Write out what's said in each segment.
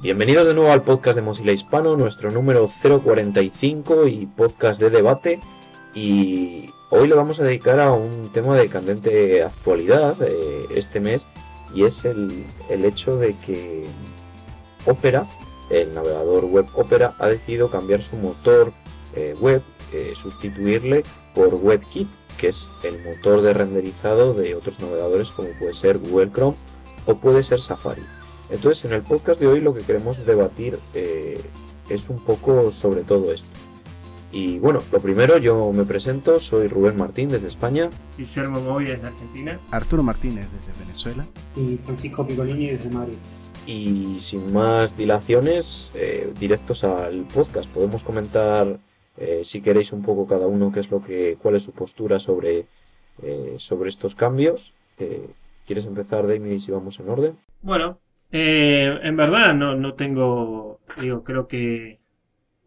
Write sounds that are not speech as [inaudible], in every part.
Bienvenidos de nuevo al podcast de Mozilla Hispano, nuestro número 045 y podcast de debate. Y hoy le vamos a dedicar a un tema de candente actualidad eh, este mes y es el, hecho de que Opera, el navegador web Opera, ha decidido cambiar su motor eh, web, eh, sustituirle por WebKit, que es el motor de renderizado de otros navegadores como puede ser Google Chrome o puede ser Safari. Entonces, en el podcast de hoy lo que queremos debatir eh, es un poco sobre todo esto. Y bueno, lo primero, yo me presento, soy Rubén Martín desde España. Guillermo Moy desde Argentina. Arturo Martínez desde Venezuela. Y Francisco Picolini desde Madrid. Y sin más dilaciones, eh, directos al podcast. Podemos comentar, eh, si queréis, un poco cada uno qué es lo que, cuál es su postura sobre, sobre estos cambios. ¿Quieres empezar, Damien, si vamos en orden? Bueno, eh, en verdad no, no tengo, digo, creo que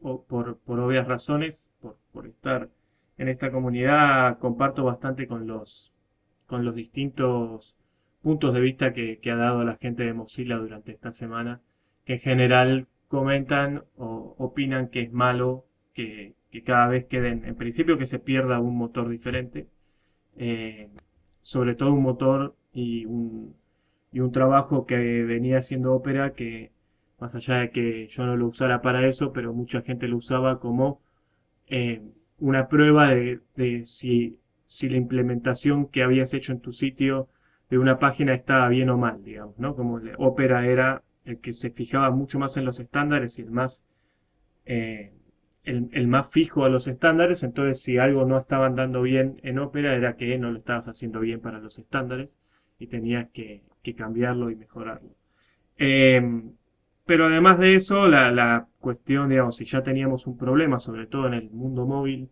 por, por obvias razones, por, por estar en esta comunidad, comparto bastante con los, con los distintos puntos de vista que, ha dado la gente de Mozilla durante esta semana, que en general comentan o opinan que es malo que, que cada vez queden, en principio que se pierda un motor diferente, eh, sobre todo un motor y un, y un trabajo que venía haciendo ópera que más allá de que yo no lo usara para eso, pero mucha gente lo usaba como eh, una prueba de, si, si, la implementación que habías hecho en tu sitio de una página estaba bien o mal, digamos, ¿no? Como Opera era el que se fijaba mucho más en los estándares y el más, eh, el, el, más fijo a los estándares, entonces si algo no estaba andando bien en Opera era que no lo estabas haciendo bien para los estándares y tenías que, cambiarlo y mejorarlo. Em, pero además de eso, la, cuestión, digamos, si ya teníamos un problema, sobre todo en el mundo móvil,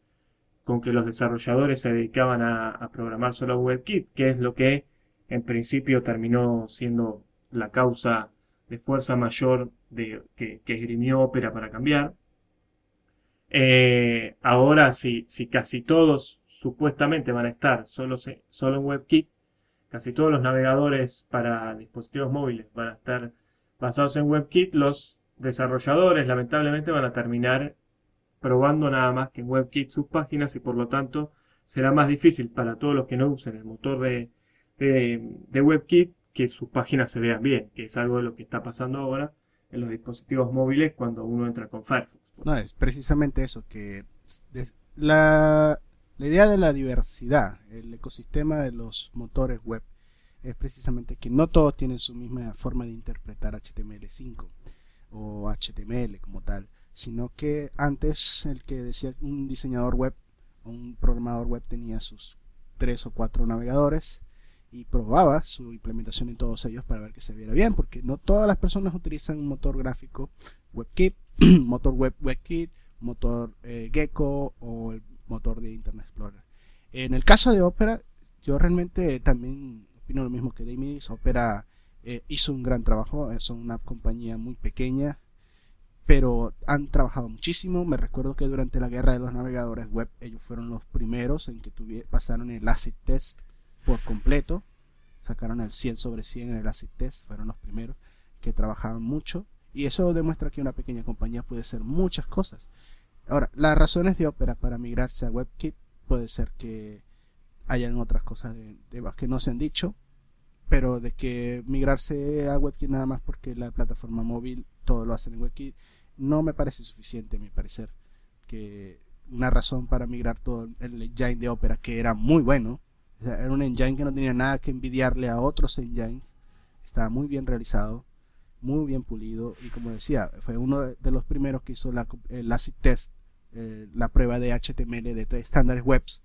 con que los desarrolladores se dedicaban a, programar solo WebKit, que es lo que en principio terminó siendo la causa de fuerza mayor de, que, que esgrimió Opera para cambiar. Eh, ahora, si, si casi todos supuestamente van a estar solo, solo en WebKit, casi todos los navegadores para dispositivos móviles van a estar basados en WebKit, los desarrolladores lamentablemente van a terminar probando nada más que en WebKit sus páginas y por lo tanto será más difícil para todos los que no usen el motor de, de, WebKit que sus páginas se vean bien, que es algo de lo que está pasando ahora en los dispositivos móviles cuando uno entra con Firefox. No, es precisamente eso, que la, la idea de la diversidad, el ecosistema de los motores web, es precisamente que no todos tienen su misma forma de interpretar HTML5 o HTML como tal, sino que antes el que decía un diseñador web o un programador web tenía sus tres o cuatro navegadores y probaba su implementación en todos ellos para ver que se viera bien, porque no todas las personas utilizan un motor gráfico WebKit, [clears throat] motor web WebKit, motor eh, Gecko o el motor de Internet Explorer. En el caso de Opera, yo realmente también opino lo mismo que Damis. Opera eh, hizo un gran trabajo, son una compañía muy pequeña, pero han trabajado muchísimo. Me recuerdo que durante la guerra de los navegadores web, ellos fueron los primeros en que pasaron el ACID test por completo. Sacaron el 100 sobre 100 en el ACID test, fueron los primeros que trabajaban mucho. Y eso demuestra que una pequeña compañía puede hacer muchas cosas. Ahora, las razones de Opera para migrarse a WebKit puede ser que hayan otras cosas de, que no se han dicho, pero de que migrarse a WebKit nada más porque la plataforma móvil todo lo hacen en WebKit no me parece suficiente a mi parecer. Que una razón para migrar todo el engine de Opera que era muy bueno, era un engine que no tenía nada que envidiarle a otros engines, estaba muy bien realizado, muy bien pulido y como decía, fue uno de los primeros que hizo la, el ACID test eh, la prueba de HTML de estándares webs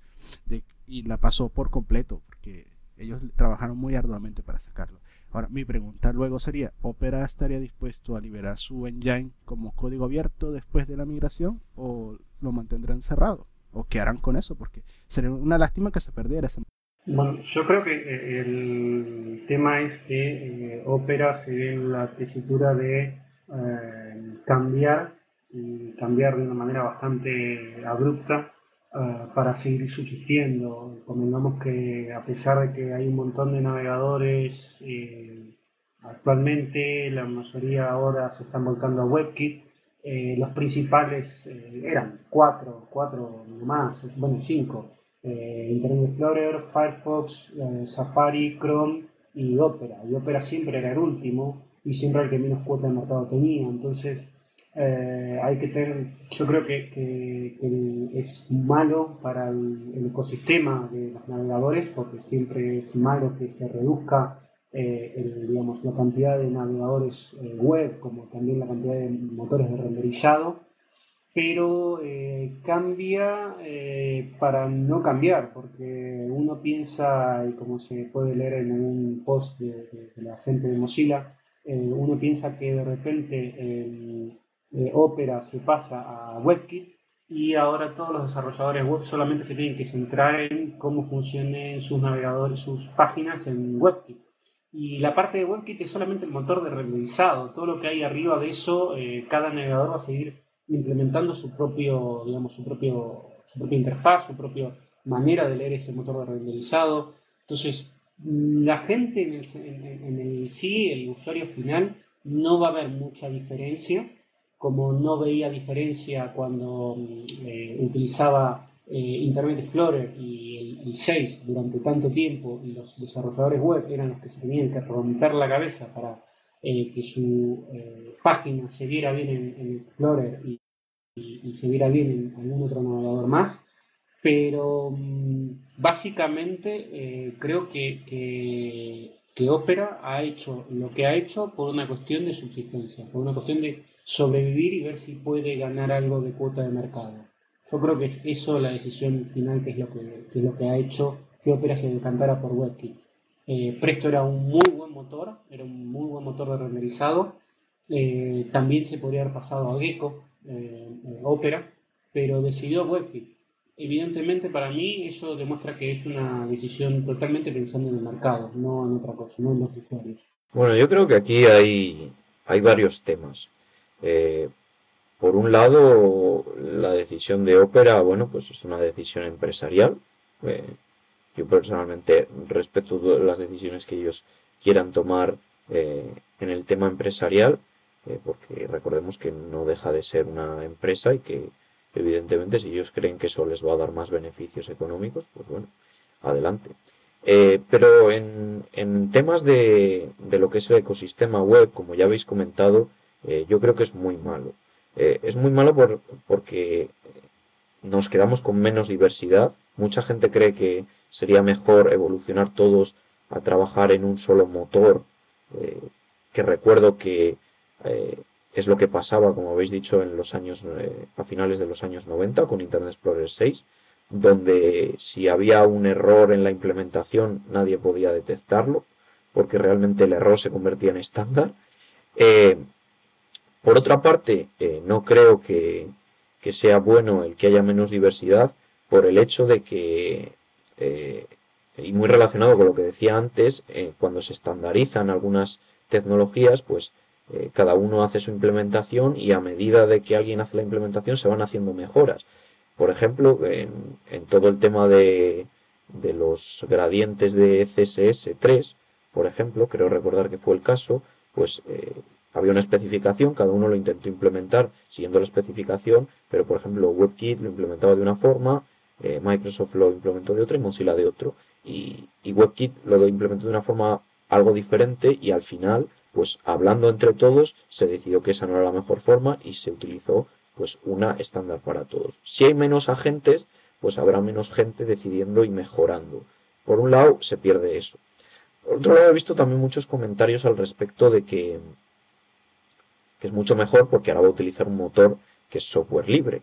y la pasó por completo porque ellos trabajaron muy arduamente para sacarlo. Ahora, mi pregunta luego sería, ¿Opera estaría dispuesto a liberar su engine como código abierto después de la migración o lo mantendrán cerrado? ¿O qué harán con eso? Porque sería una lástima que se perdiera ese... Bueno, yo creo que eh, el tema es que eh, Opera se ve en la tesitura de cambiar y cambiar de una manera bastante abrupta eh, para seguir subsistiendo. Convengamos que a pesar de que hay un montón de navegadores eh, Actualmente la mayoría ahora se están volcando a WebKit. Eh, los principales eh, eran cuatro, cuatro más, bueno, cinco. Internet Explorer, Firefox, Safari, Chrome y Opera. Y Opera siempre era el último y siempre el que menos cuota de mercado tenía. Entonces, eh, hay que tener, yo creo que, es malo para el, ecosistema de los navegadores porque siempre es malo que se reduzca eh, digamos, la cantidad de navegadores eh, web como también la cantidad de motores de renderizado, pero cambia para no cambiar porque uno piensa, y como se puede leer en un post de, de la gente de Mozilla, uno piensa que de repente Opera se pasa a WebKit y ahora todos los desarrolladores web solamente se tienen que centrar en cómo funcionen sus navegadores, sus páginas en WebKit. Y la parte de WebKit es solamente el motor de renderizado. Todo lo que hay arriba de eso, eh, cada navegador va a seguir implementando su propio, digamos, su propio, su propia interfaz, su propia manera de leer ese motor de renderizado. Entonces, la gente en el, en el sí, el usuario final, no va a ver mucha diferencia como no veía diferencia cuando mm, eh, utilizaba eh, Internet Explorer y el, 6 durante tanto tiempo y los desarrolladores web eran los que se tenían que romper la cabeza para eh, que su página se viera bien en, Explorer y, se viera bien en algún otro navegador más. Pero mm, básicamente creo que, que, que Opera ha hecho lo que ha hecho por una cuestión de subsistencia, por una cuestión de sobrevivir y ver si puede ganar algo de cuota de mercado. Yo creo que es eso la decisión final que es lo que, ha hecho que Opera se decantara por WebKit. Eh, Presto era un muy buen motor, era un muy buen motor de renderizado. Eh, también se podría haber pasado a Gecko, eh, Opera, pero decidió WebKit. Evidentemente para mí eso demuestra que es una decisión totalmente pensando en el mercado, no en otra cosa, no en los usuarios. Bueno, yo creo que aquí hay, hay varios temas. Eh, por un lado, la decisión de Opera, bueno, pues es una decisión empresarial. Eh, yo personalmente respeto las decisiones que ellos quieran tomar eh, en el tema empresarial, porque recordemos que no deja de ser una empresa y que evidentemente si ellos creen que eso les va a dar más beneficios económicos, pues bueno, adelante. pero en, en temas de, de, lo que es el ecosistema web, como ya habéis comentado, eh, yo creo que es muy malo. Eh, es muy malo por, porque nos quedamos con menos diversidad. Mucha gente cree que sería mejor evolucionar todos a trabajar en un solo motor, eh, que recuerdo que es lo que pasaba, como habéis dicho, en los años, a finales de los años 90 con Internet Explorer 6, donde si había un error en la implementación nadie podía detectarlo, porque realmente el error se convertía en estándar. Por otra parte, eh, no creo que, sea bueno el que haya menos diversidad por el hecho de que, eh, y muy relacionado con lo que decía antes, eh, cuando se estandarizan algunas tecnologías, pues cada uno hace su implementación y a medida de que alguien hace la implementación se van haciendo mejoras. Por ejemplo, en, todo el tema de, de los gradientes de CSS3, por ejemplo, creo recordar que fue el caso, pues había una especificación, cada uno lo intentó implementar siguiendo la especificación, pero por ejemplo WebKit lo implementaba de una forma, eh, Microsoft lo implementó de otra y Mozilla de otro. Y, WebKit lo implementó de una forma algo diferente y al final, pues hablando entre todos, se decidió que esa no era la mejor forma y se utilizó pues una estándar para todos. Si hay menos agentes, pues habrá menos gente decidiendo y mejorando. Por un lado, se pierde eso. Por otro lado, he visto también muchos comentarios al respecto de que que es mucho mejor porque ahora va a utilizar un motor que es software libre.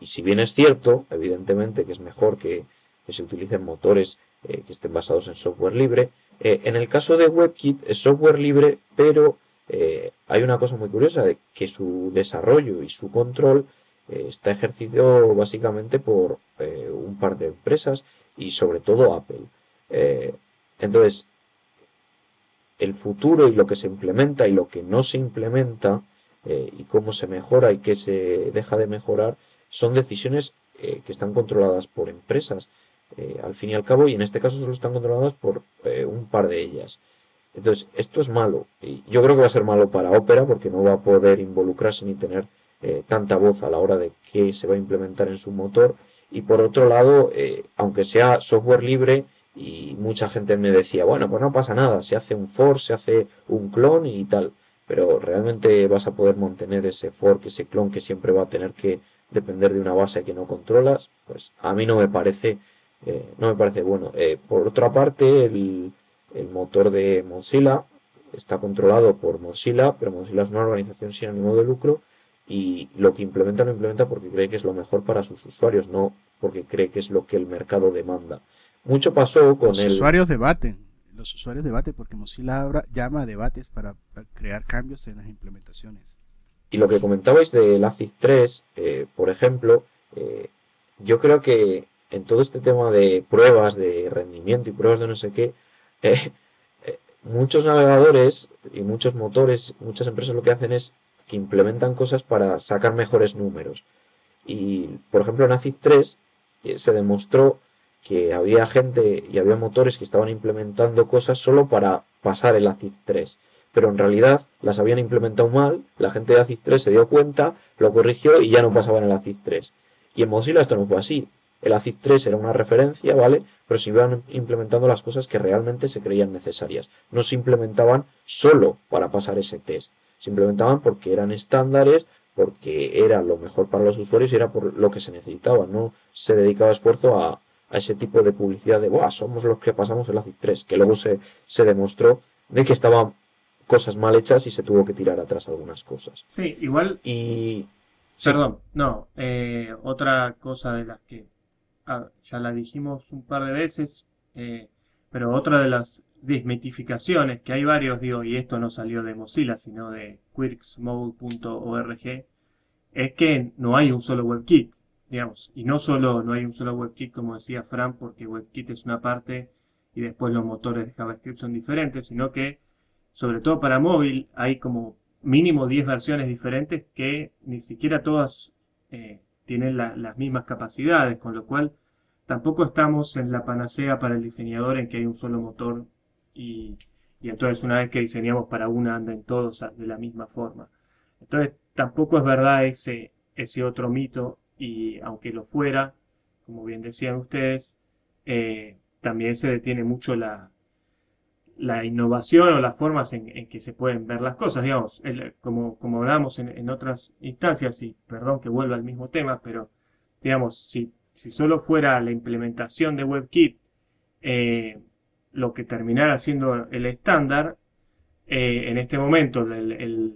Y si bien es cierto, evidentemente, que es mejor que, se utilicen motores eh, que estén basados en software libre, eh, en el caso de WebKit es software libre, pero eh, hay una cosa muy curiosa, que su desarrollo y su control está ejercido básicamente por un par de empresas y sobre todo Apple. entonces, el futuro y lo que se implementa y lo que no se implementa eh, y cómo se mejora y qué se deja de mejorar son decisiones eh, que están controladas por empresas eh, al fin y al cabo y en este caso solo están controladas por un par de ellas Entonces, esto es malo. Y yo creo que va a ser malo para Opera porque no va a poder involucrarse ni tener eh, tanta voz a la hora de qué se va a implementar en su motor. Y por otro lado, eh, aunque sea software libre, y mucha gente me decía, bueno, pues no pasa nada, se hace un fork, se hace un clon y tal, pero realmente vas a poder mantener ese fork, ese clon que siempre va a tener que depender de una base que no controlas, pues a mí no me parece, eh, no me parece bueno. por otra parte, el, el motor de Mozilla está controlado por Mozilla, pero Mozilla es una organización sin ánimo de lucro y lo que implementa lo implementa porque cree que es lo mejor para sus usuarios, no porque cree que es lo que el mercado demanda. Mucho pasó con los usuarios debaten, los usuarios debaten porque Mozilla llama a debates para, crear cambios en las implementaciones. Y lo que comentabais del ACID 3, eh, por ejemplo, eh, yo creo que en todo este tema de pruebas de rendimiento y pruebas de no sé qué, eh, eh, muchos navegadores y muchos motores, muchas empresas lo que hacen es que implementan cosas para sacar mejores números. Y, por ejemplo, en ACID 3 eh, se demostró que había gente y había motores que estaban implementando cosas solo para pasar el ACID 3. Pero en realidad las habían implementado mal, la gente de ACID 3 se dio cuenta, lo corrigió y ya no pasaban el ACID 3. Y en Mozilla esto no fue así. El ACID 3 era una referencia, ¿vale? Pero se iban implementando las cosas que realmente se creían necesarias. No se implementaban solo para pasar ese test. Se implementaban porque eran estándares, porque era lo mejor para los usuarios y era por lo que se necesitaba. No se dedicaba esfuerzo a, ese tipo de publicidad de, Buah, somos los que pasamos el ACID 3, que luego se, se demostró de que estaban cosas mal hechas y se tuvo que tirar atrás algunas cosas. Sí, igual. Y. Perdón, no. Eh, otra cosa de las que ya la dijimos un par de veces, eh, pero otra de las desmitificaciones, que hay varios, digo, y esto no salió de Mozilla, sino de quirksmode.org, es que no hay un solo WebKit, digamos, y no solo no hay un solo WebKit, como decía Fran, porque WebKit es una parte y después los motores de JavaScript son diferentes, sino que, sobre todo para móvil, hay como mínimo 10 versiones diferentes que ni siquiera todas eh, tienen las mismas capacidades, con lo cual tampoco estamos en la panacea para el diseñador en que hay un solo motor y, entonces una vez que diseñamos para una anden todos de la misma forma. Entonces tampoco es verdad ese, ese otro mito y aunque lo fuera, como bien decían ustedes, eh, también se detiene mucho la, la innovación o las formas en, que se pueden ver las cosas, digamos, como, como hablamos en, otras instancias, y perdón que vuelva al mismo tema, pero digamos, si, si solo fuera la implementación de WebKit eh, lo que terminara siendo el estándar, eh, en este momento el, el,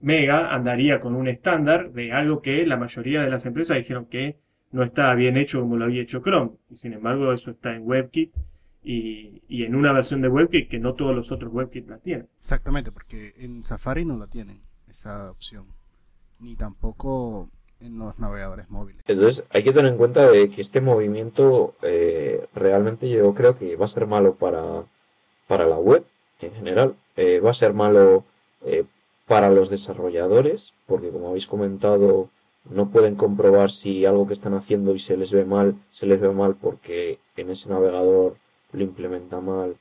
Mega andaría con un estándar de algo que la mayoría de las empresas dijeron que no estaba bien hecho como lo había hecho Chrome, y sin embargo eso está en WebKit y, en una versión de WebKit que no todos los otros WebKit la tienen. Exactamente, porque en Safari no la tienen esa opción, ni tampoco en los navegadores móviles. Entonces hay que tener en cuenta de que este movimiento eh, realmente yo creo que va a ser malo para, para la web en general, eh, va a ser malo eh, para los desarrolladores, porque como habéis comentado no pueden comprobar si algo que están haciendo y se les ve mal, se les ve mal porque en ese navegador lo implementa mal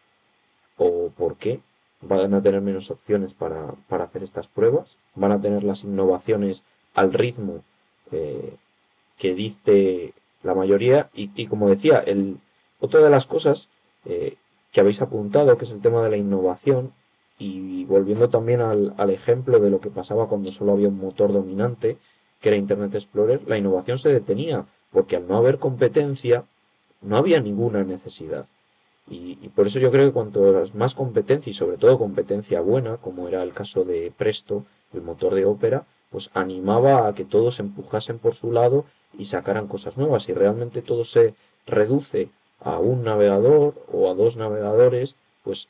o por qué. Van a tener menos opciones para, hacer estas pruebas. Van a tener las innovaciones al ritmo eh, que dice la mayoría. Y, como decía, el, otra de las cosas eh, que habéis apuntado, que es el tema de la innovación, y volviendo también al, al, ejemplo de lo que pasaba cuando solo había un motor dominante, que era Internet Explorer, la innovación se detenía, porque al no haber competencia, no había ninguna necesidad. Y, por eso yo creo que cuanto más competencia y sobre todo competencia buena, como era el caso de Presto, el motor de ópera, pues animaba a que todos empujasen por su lado y sacaran cosas nuevas. Y realmente todo se reduce a un navegador o a dos navegadores, pues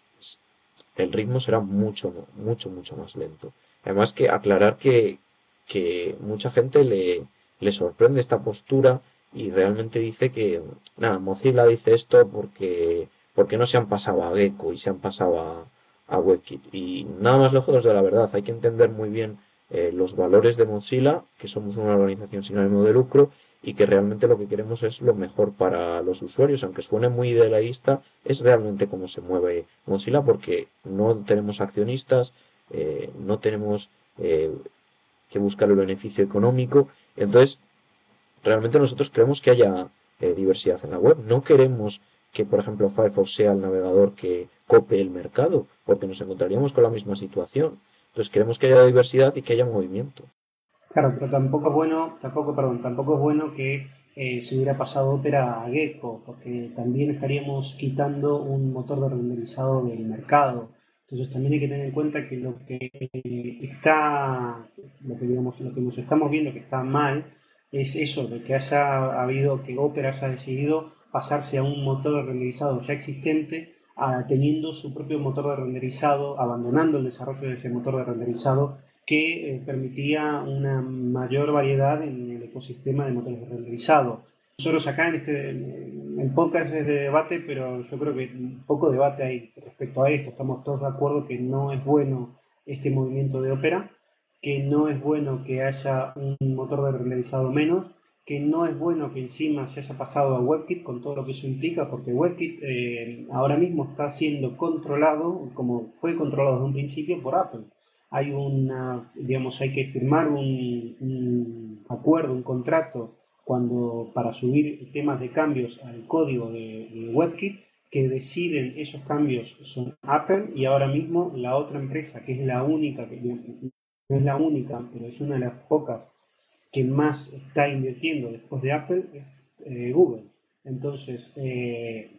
el ritmo será mucho, mucho, mucho más lento. Además que aclarar que, que mucha gente le, le sorprende esta postura y realmente dice que, nada, Mozilla dice esto porque porque no se han pasado a Gecko y se han pasado a, WebKit. Y nada más lejos de la verdad, hay que entender muy bien eh, los valores de Mozilla, que somos una organización sin ánimo de lucro, y que realmente lo que queremos es lo mejor para los usuarios, aunque suene muy idealista, es realmente cómo se mueve Mozilla porque no tenemos accionistas, eh, no tenemos eh, que buscar el beneficio económico, entonces realmente nosotros queremos que haya diversidad en la web, no queremos que por ejemplo Firefox sea el navegador que cope el mercado, porque nos encontraríamos con la misma situación. Entonces queremos que haya diversidad y que haya movimiento. Claro, pero tampoco es bueno, tampoco, perdón, tampoco es bueno que eh, se hubiera pasado Opera a Gecko, porque también estaríamos quitando un motor de renderizado del mercado. Entonces también hay que tener en cuenta que lo que está, lo que digamos, lo que nos estamos viendo que está mal, es eso, de que haya habido, que Opera haya decidido pasarse a un motor de renderizado ya existente, teniendo su propio motor de renderizado, abandonando el desarrollo de ese motor de renderizado que eh, permitía una mayor variedad en el ecosistema de motores de renderizado. Nosotros acá en este el podcast es de debate, pero yo creo que poco debate hay respecto a esto. Estamos todos de acuerdo que no es bueno este movimiento de Opera, que no es bueno que haya un motor de renderizado menos, que no es bueno que encima se haya pasado a WebKit con todo lo que eso implica, porque WebKit eh, ahora mismo está siendo controlado, como fue controlado desde un principio, por Apple. Hay una, digamos, hay que firmar un, acuerdo, un contrato cuando para subir temas de cambios al código de, WebKit que deciden esos cambios son Apple y ahora mismo la otra empresa que es la única que no es la única pero es una de las pocas que más está invirtiendo después de Apple es eh, Google entonces, eh,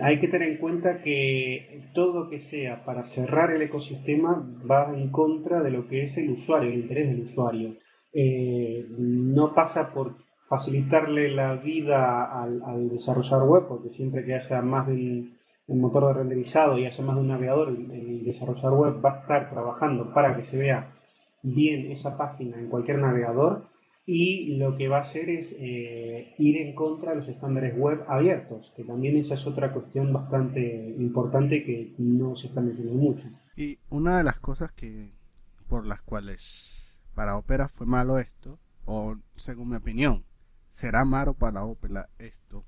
hay que tener en cuenta que todo lo que sea para cerrar el ecosistema va en contra de lo que es el usuario, el interés del usuario. Eh, no pasa por facilitarle la vida al, desarrollador web, porque siempre que haya más de un motor de renderizado y haya más de un navegador, el desarrollador web va a estar trabajando para que se vea bien esa página en cualquier navegador y lo que va a hacer es eh, ir en contra de los estándares web abiertos, que también esa es otra cuestión bastante importante que no se está mencionando mucho. Y una de las cosas que por las cuales para Opera fue malo esto, o según mi opinión, será malo para Opera esto,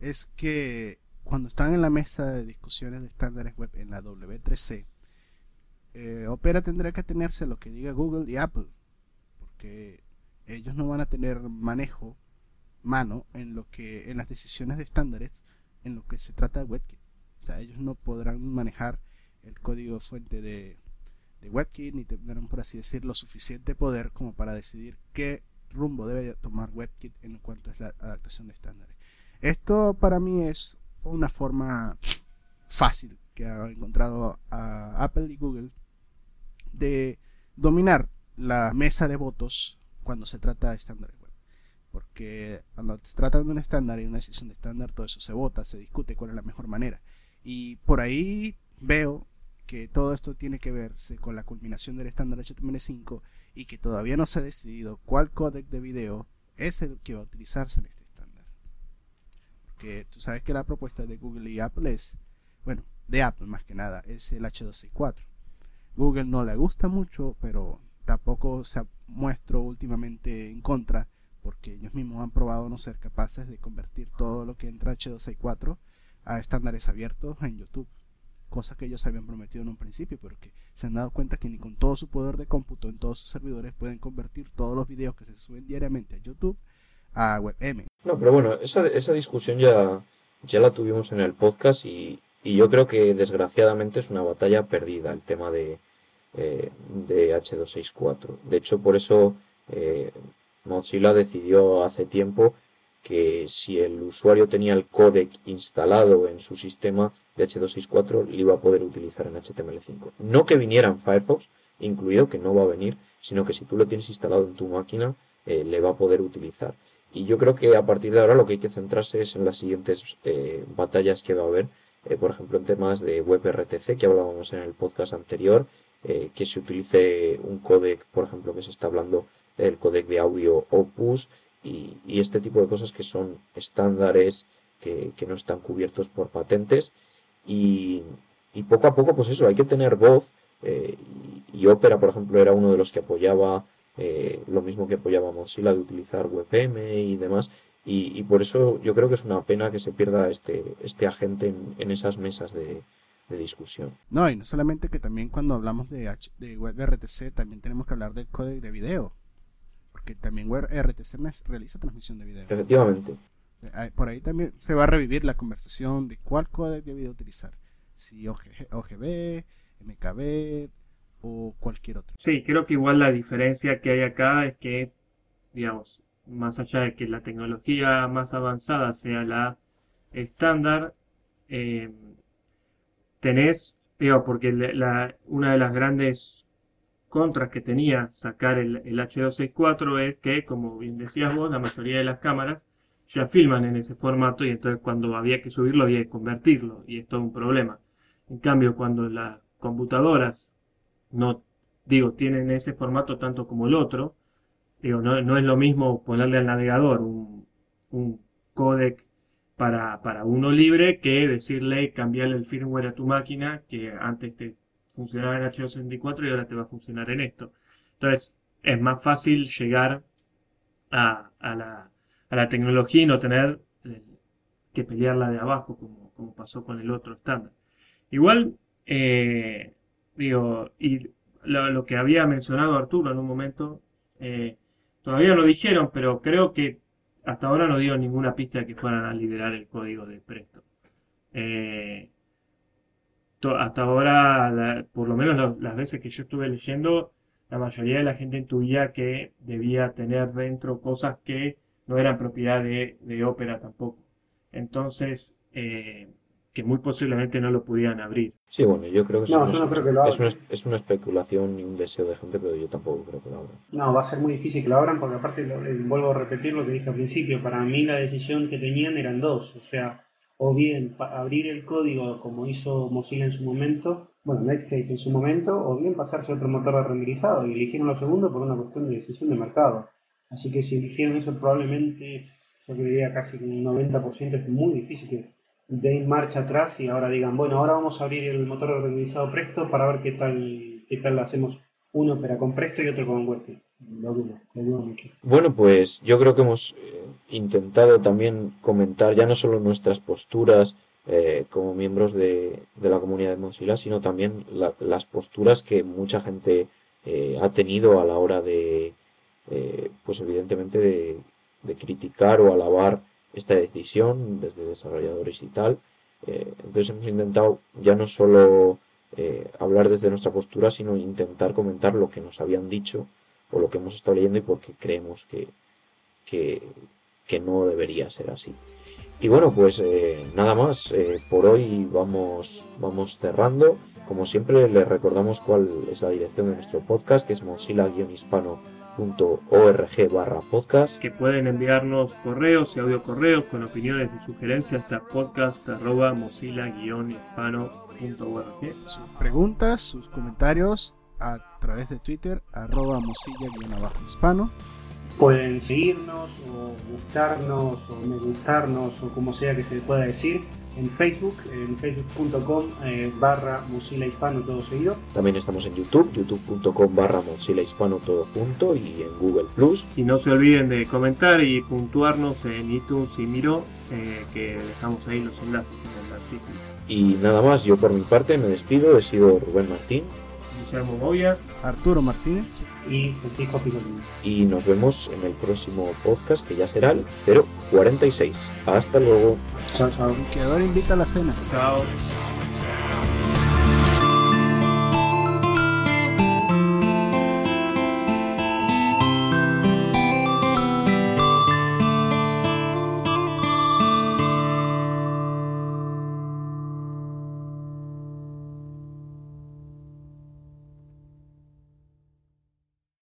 es que cuando están en la mesa de discusiones de estándares web en la W3C, eh, Opera tendrá que atenerse a lo que diga Google y Apple, porque ellos no van a tener manejo, mano, en lo que, en las decisiones de estándares, en lo que se trata de WebKit. O sea, ellos no podrán manejar el código fuente de, de WebKit, ni tendrán, por así decirlo, suficiente poder como para decidir qué rumbo debe tomar WebKit en cuanto a la adaptación de estándares. Esto para mí es una forma fácil que ha encontrado a Apple y Google de dominar la mesa de votos cuando se trata de estándares web. Porque cuando se trata de un estándar y una decisión de estándar, todo eso se vota, se discute cuál es la mejor manera. Y por ahí veo que todo esto tiene que verse con la culminación del estándar HTML5 y que todavía no se ha decidido cuál códec de video es el que va a utilizarse en este estándar. Porque tú sabes que la propuesta de Google y Apple es, bueno, de Apple más que nada, es el H264. Google no le gusta mucho, pero tampoco se ha muestro últimamente en contra, porque ellos mismos han probado no ser capaces de convertir todo lo que entra H264 a estándares abiertos en YouTube. Cosa que ellos habían prometido en un principio, pero que se han dado cuenta que ni con todo su poder de cómputo en todos sus servidores pueden convertir todos los videos que se suben diariamente a YouTube a WebM. No, pero bueno, esa, esa discusión ya, ya la tuvimos en el podcast y, y yo creo que desgraciadamente es una batalla perdida el tema de, eh, de H264. De hecho, por eso eh, Mozilla decidió hace tiempo que si el usuario tenía el codec instalado en su sistema de H264, le iba a poder utilizar en HTML5. No que viniera en Firefox, incluido que no va a venir, sino que si tú lo tienes instalado en tu máquina, eh, le va a poder utilizar. Y yo creo que a partir de ahora lo que hay que centrarse es en las siguientes batallas que va a haber, por ejemplo en temas de WebRTC que hablábamos en el podcast anterior, eh, que se utilice un codec, por ejemplo, que se está hablando del codec de audio Opus y, este tipo de cosas que son estándares que, no están cubiertos por patentes. Y, poco a poco, pues eso, hay que tener voz eh, y, Opera, por ejemplo, era uno de los que apoyaba eh, lo mismo que apoyaba Mozilla de utilizar WebM y demás Y, por eso yo creo que es una pena que se pierda este, este agente en, esas mesas de, discusión. No, y no solamente que también cuando hablamos de, de WebRTC también tenemos que hablar del código de video, porque también WebRTC realiza transmisión de video. Efectivamente. Por ahí también se va a revivir la conversación de cuál código de video utilizar, si OGB, MKB o cualquier otro. Sí, creo que igual la diferencia que hay acá es que, digamos, más allá de que la tecnología más avanzada sea la estándar, eh, tenés, digo, porque la, una de las grandes contras que tenía sacar el, el, H264 es que, como bien decías vos, la mayoría de las cámaras ya filman en ese formato y entonces cuando había que subirlo había que convertirlo y es todo un problema. En cambio, cuando las computadoras no, digo, tienen ese formato tanto como el otro, Digo, no, es lo mismo ponerle al navegador un, un codec para, para, uno libre que decirle cambiarle el firmware a tu máquina que antes te funcionaba en H264 y ahora te va a funcionar en esto. Entonces, es más fácil llegar a, a, la, a la, tecnología y no tener que pelearla de abajo como, como pasó con el otro estándar. Igual, eh, digo, y lo, que había mencionado Arturo en un momento, eh, Todavía lo dijeron, pero creo que hasta ahora no dio ninguna pista de que fueran a liberar el código de Presto. Eh, hasta ahora, por lo menos las veces que yo estuve leyendo, la mayoría de la gente intuía que debía tener dentro cosas que no eran propiedad de, de Opera tampoco. Entonces, eh, que muy posiblemente no lo pudieran abrir. Sí, bueno, yo creo que, es, una, es, una, especulación y un deseo de gente, pero yo tampoco creo que lo abran. No, va a ser muy difícil que lo abran porque aparte, vuelvo a repetir lo que dije al principio, para mí la decisión que tenían eran dos, o sea, o bien abrir el código como hizo Mozilla en su momento, bueno, Netscape en su momento, o bien pasarse a otro motor de renderizado y eligieron lo segundo por una cuestión de decisión de mercado. Así que si eligieron eso probablemente, yo diría casi un 90% es muy difícil que de ir marcha atrás y ahora digan, bueno, ahora vamos a abrir el motor organizado Presto para ver qué tal, qué tal hacemos uno pero con Presto y otro con WordPress. Lo. Bueno, pues yo creo que hemos eh, intentado también comentar ya no solo nuestras posturas eh, como miembros de, la comunidad de Mozilla, sino también las posturas que mucha gente eh, ha tenido a la hora de, pues evidentemente, de, de criticar o alabar esta decisión desde desarrolladores y tal. Eh, entonces hemos intentado ya no solo eh, hablar desde nuestra postura, sino intentar comentar lo que nos habían dicho o lo que hemos estado leyendo y por qué creemos que, que, no debería ser así. Y bueno, pues eh, nada más, por hoy vamos, vamos cerrando. Como siempre, les recordamos cuál es la dirección de nuestro podcast, que es mozilla-hispano .org barra podcast. que pueden enviarnos correos y audio correos con opiniones y sugerencias a podcast arroba mozilla-hispano.org sus preguntas, sus comentarios a través de Twitter arroba mozilla-hispano. Pueden seguirnos o gustarnos o me gustarnos o como sea que se pueda decir en Facebook, en facebook.com eh, barra Mozilla Hispano todo seguido. También estamos en YouTube, youtube.com barra Mozilla Hispano todo junto y en Google Plus. Y no se olviden de comentar y puntuarnos en iTunes y Miro, eh, que dejamos ahí los enlaces en el artículo. Y nada más, yo por mi parte me despido, he sido Rubén Martín. Guillermo Moya, Arturo Martínez y Francisco Y nos vemos en el próximo podcast que ya será el 046. Hasta luego. Chao, chao. Que ahora invita a la cena. Chao.